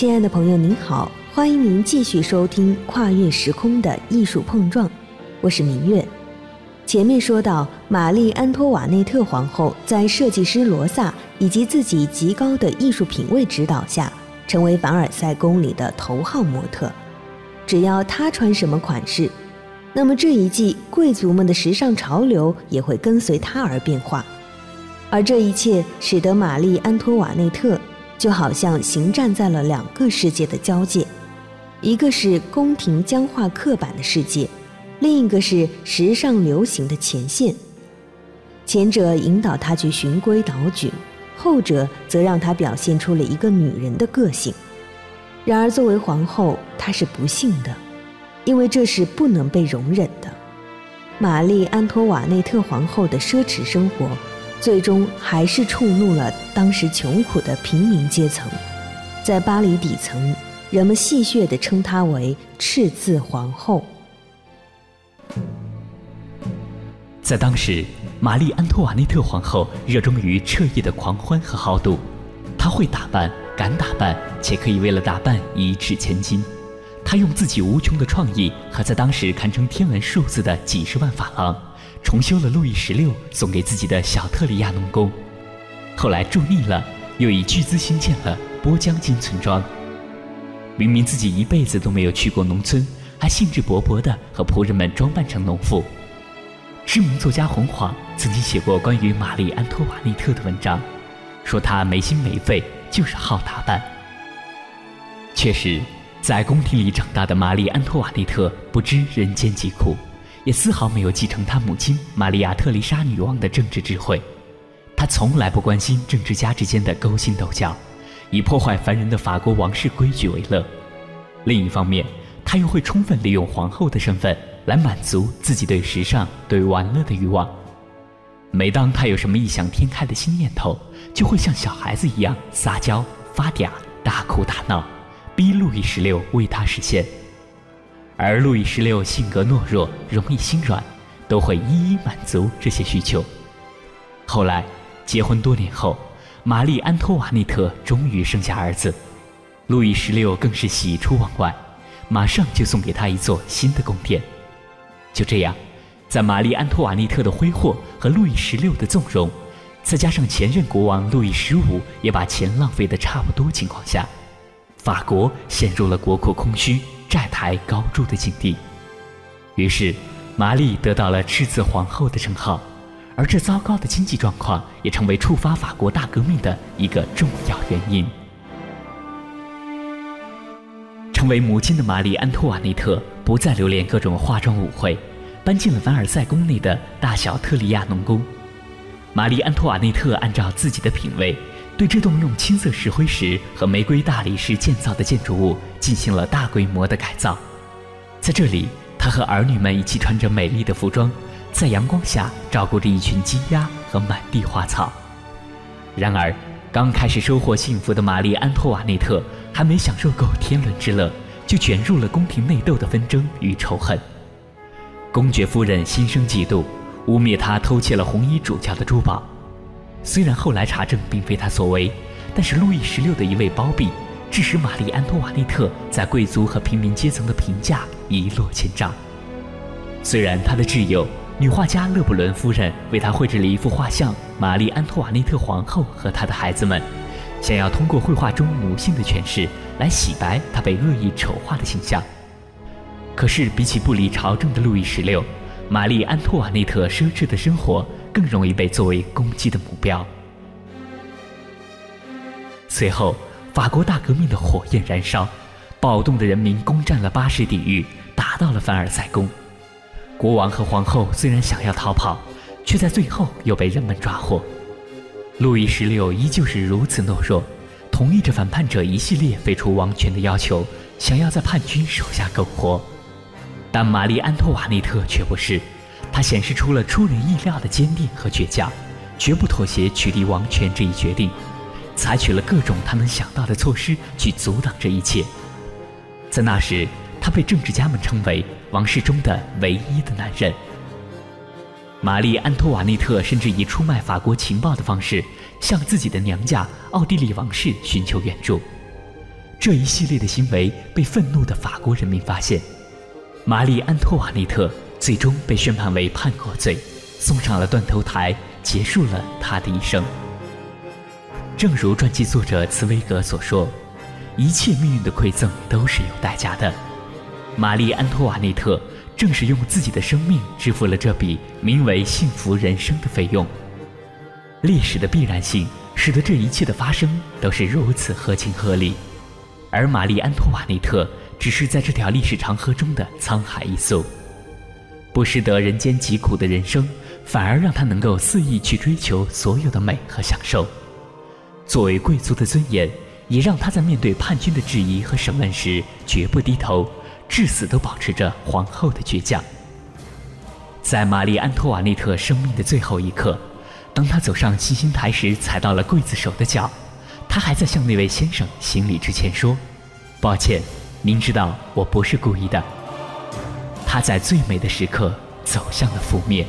亲爱的朋友，您好，欢迎您继续收听《跨越时空的艺术碰撞》，我是明月。前面说到，玛丽安托瓦内特皇后在设计师罗萨以及自己极高的艺术品味指导下，成为凡尔赛宫里的头号模特。只要她穿什么款式，那么这一季贵族们的时尚潮流也会跟随她而变化。而这一切使得玛丽安托瓦内特。就好像行站在了两个世界的交界，一个是宫廷僵化刻板的世界，另一个是时尚流行的前线。前者引导她去循规蹈矩，后者则让她表现出了一个女人的个性。然而，作为皇后，她是不幸的，因为这是不能被容忍的。玛丽安托瓦内特皇后的奢侈生活。最终还是触怒了当时穷苦的平民阶层，在巴黎底层，人们戏谑地称她为“赤字皇后”。在当时，玛丽安托瓦内特皇后热衷于彻夜的狂欢和豪赌，她会打扮，敢打扮，且可以为了打扮一掷千金。她用自己无穷的创意和在当时堪称天文数字的几十万法郎。重修了路易十六送给自己的小特里亚农宫，后来住腻了，又以巨资兴建了波江金村庄。明明自己一辈子都没有去过农村，还兴致勃勃地和仆人们装扮成农妇。知名作家洪晃曾经写过关于玛丽安托瓦内特的文章，说她没心没肺，就是好打扮。确实，在宫廷里长大的玛丽安托瓦内特不知人间疾苦。也丝毫没有继承他母亲玛利亚特丽莎女王的政治智慧，他从来不关心政治家之间的勾心斗角，以破坏凡人的法国王室规矩为乐。另一方面，他又会充分利用皇后的身份来满足自己对时尚、对玩乐的欲望。每当他有什么异想天开的新念头，就会像小孩子一样撒娇、发嗲、大哭大闹，逼路易十六为他实现。而路易十六性格懦弱，容易心软，都会一一满足这些需求。后来结婚多年后，玛丽安托瓦内特终于生下儿子，路易十六更是喜出望外，马上就送给他一座新的宫殿。就这样，在玛丽安托瓦内特的挥霍和路易十六的纵容，再加上前任国王路易十五也把钱浪费的差不多情况下，法国陷入了国库空虚。债台高筑的境地，于是玛丽得到了赤字皇后的称号，而这糟糕的经济状况也成为触发法国大革命的一个重要原因。成为母亲的玛丽安托瓦内特不再留恋各种化妆舞会，搬进了凡尔赛宫内的大小特里亚农宫。玛丽安托瓦内特按照自己的品味。对这栋用青色石灰石和玫瑰大理石建造的建筑物进行了大规模的改造，在这里，他和儿女们一起穿着美丽的服装，在阳光下照顾着一群鸡鸭和满地花草。然而，刚开始收获幸福的玛丽安托瓦内特还没享受够天伦之乐，就卷入了宫廷内斗的纷争与仇恨。公爵夫人心生嫉妒，污蔑他偷窃了红衣主教的珠宝。虽然后来查证并非他所为，但是路易十六的一位包庇，致使玛丽安托瓦内特在贵族和平民阶层的评价一落千丈。虽然他的挚友女画家勒布伦夫人为他绘制了一幅画像——玛丽安托瓦内特皇后和她的孩子们，想要通过绘画中母性的诠释来洗白他被恶意丑化的形象。可是比起不理朝政的路易十六，玛丽安托瓦内特奢侈的生活。更容易被作为攻击的目标。随后，法国大革命的火焰燃烧，暴动的人民攻占了巴士底狱，打到了凡尔赛宫。国王和皇后虽然想要逃跑，却在最后又被人们抓获。路易十六依旧是如此懦弱，同意着反叛者一系列废除王权的要求，想要在叛军手下苟活。但玛丽安托瓦内特却不是。他显示出了出人意料的坚定和倔强，绝不妥协取缔王权这一决定，采取了各种他能想到的措施去阻挡这一切。在那时，他被政治家们称为王室中的唯一的男人。玛丽安托瓦内特甚至以出卖法国情报的方式，向自己的娘家奥地利王室寻求援助。这一系列的行为被愤怒的法国人民发现，玛丽安托瓦内特最终被宣判为叛国罪，送上了断头台，结束了他的一生。正如传记作者茨威格所说：“一切命运的馈赠都是有代价的。”玛丽安托瓦内特正是用自己的生命支付了这笔名为“幸福人生”的费用。历史的必然性使得这一切的发生都是如此合情合理，而玛丽安托瓦内特只是在这条历史长河中的沧海一粟。不识得人间疾苦的人生，反而让他能够肆意去追求所有的美和享受。作为贵族的尊严，也让他在面对叛军的质疑和审问时绝不低头，至死都保持着皇后的倔强。在玛丽安托瓦内特生命的最后一刻，当她走上七星台时，踩到了刽子手的脚，她还在向那位先生行礼之前说：“抱歉，您知道我不是故意的。”她在最美的时刻走向了覆灭。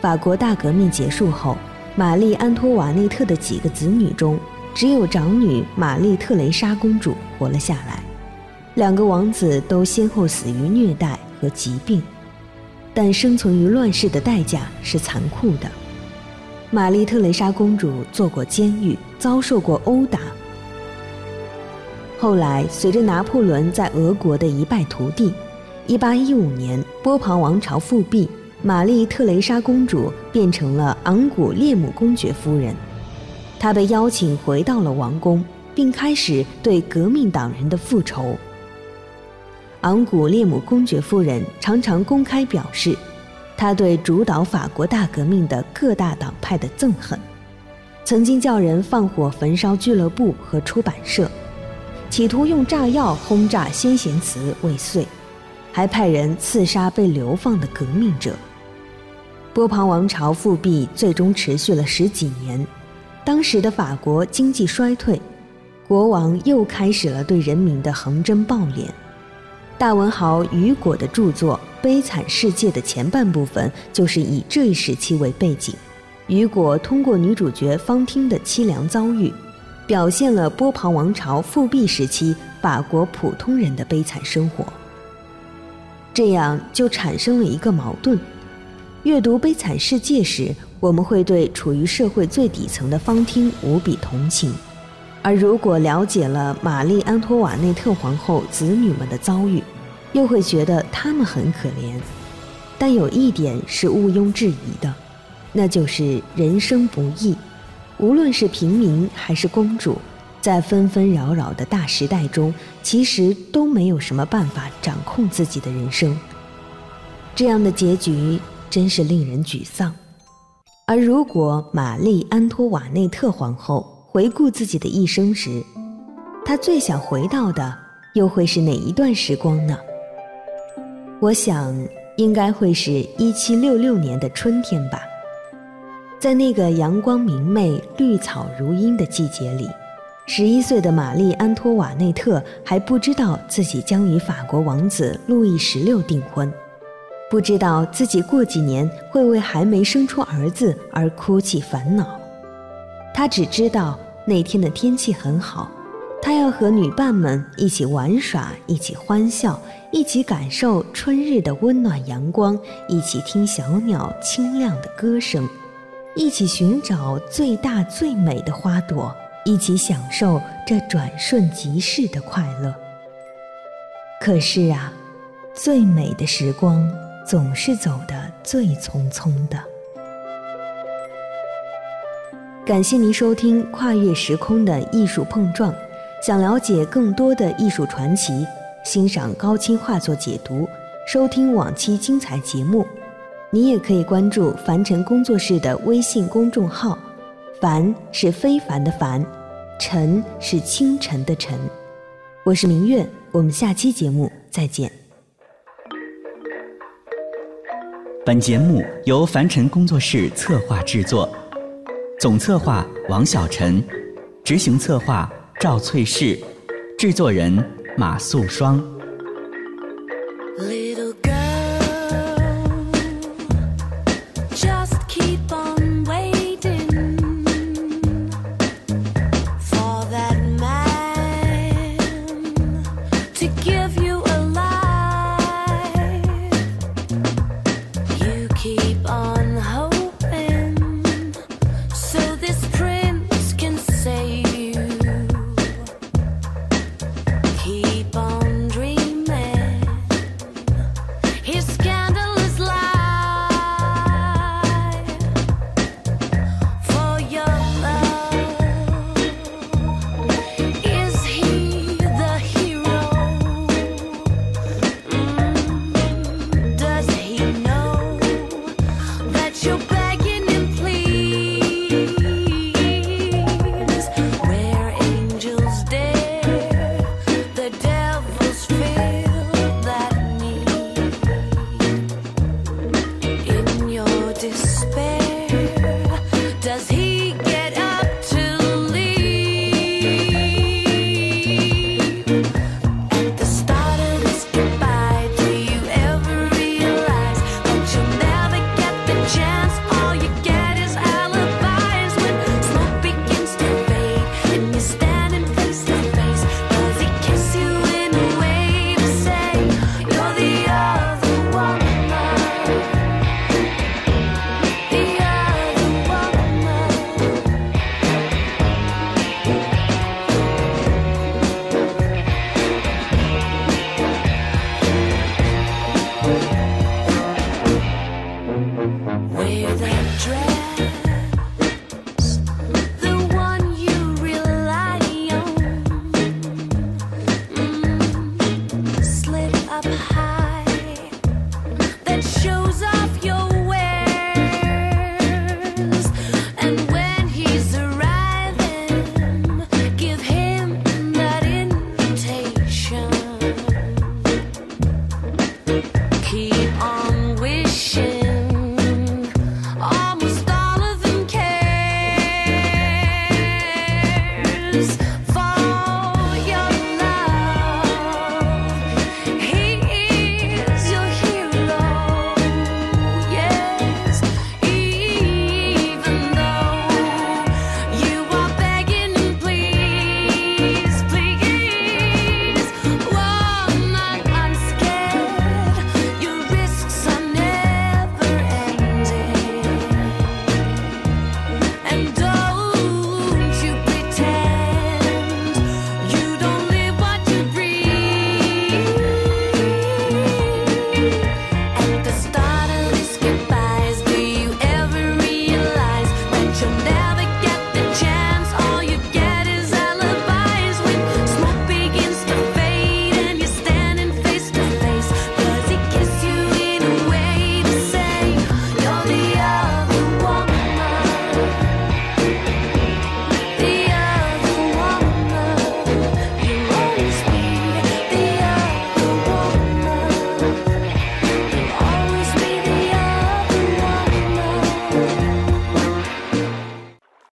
法国大革命结束后，玛丽安托瓦内特的几个子女中，只有长女玛丽特蕾莎公主活了下来。两个王子都先后死于虐待和疾病，但生存于乱世的代价是残酷的。玛丽特蕾莎公主坐过监狱，遭受过殴打。后来，随着拿破仑在俄国的一败涂地，1815年波旁王朝复辟。玛丽特蕾莎公主变成了昂古列姆公爵夫人，她被邀请回到了王宫，并开始对革命党人的复仇。昂古列姆公爵夫人常常公开表示，她对主导法国大革命的各大党派的憎恨，曾经叫人放火焚烧俱乐部和出版社，企图用炸药轰炸先贤祠未遂，还派人刺杀被流放的革命者。波旁王朝复辟最终持续了十几年，当时的法国经济衰退，国王又开始了对人民的横征暴敛。大文豪雨果的著作《悲惨世界》的前半部分就是以这一时期为背景，雨果通过女主角方汀的凄凉遭遇，表现了波旁王朝复辟时期法国普通人的悲惨生活。这样就产生了一个矛盾。阅读《悲惨世界》时，我们会对处于社会最底层的方汀无比同情；而如果了解了玛丽安托瓦内特皇后子女们的遭遇，又会觉得他们很可怜。但有一点是毋庸置疑的，那就是人生不易。无论是平民还是公主，在纷纷扰扰的大时代中，其实都没有什么办法掌控自己的人生。这样的结局。真是令人沮丧。而如果玛丽安托瓦内特皇后回顾自己的一生时，她最想回到的又会是哪一段时光呢？我想，应该会是一七六六年的春天吧。在那个阳光明媚、绿草如茵的季节里，十一岁的玛丽安托瓦内特还不知道自己将与法国王子路易十六订婚。不知道自己过几年会为还没生出儿子而哭泣烦恼，他只知道那天的天气很好，他要和女伴们一起玩耍，一起欢笑，一起感受春日的温暖阳光，一起听小鸟清亮的歌声，一起寻找最大最美的花朵，一起享受这转瞬即逝的快乐。可是啊，最美的时光。总是走得最匆匆的。感谢您收听《跨越时空的艺术碰撞》。想了解更多的艺术传奇，欣赏高清画作解读，收听往期精彩节目，你也可以关注凡尘工作室的微信公众号。凡是非凡的凡，尘是清晨的晨。我是明月，我们下期节目再见。本节目由凡尘工作室策划制作，总策划王小晨，执行策划赵翠氏，制作人马素双。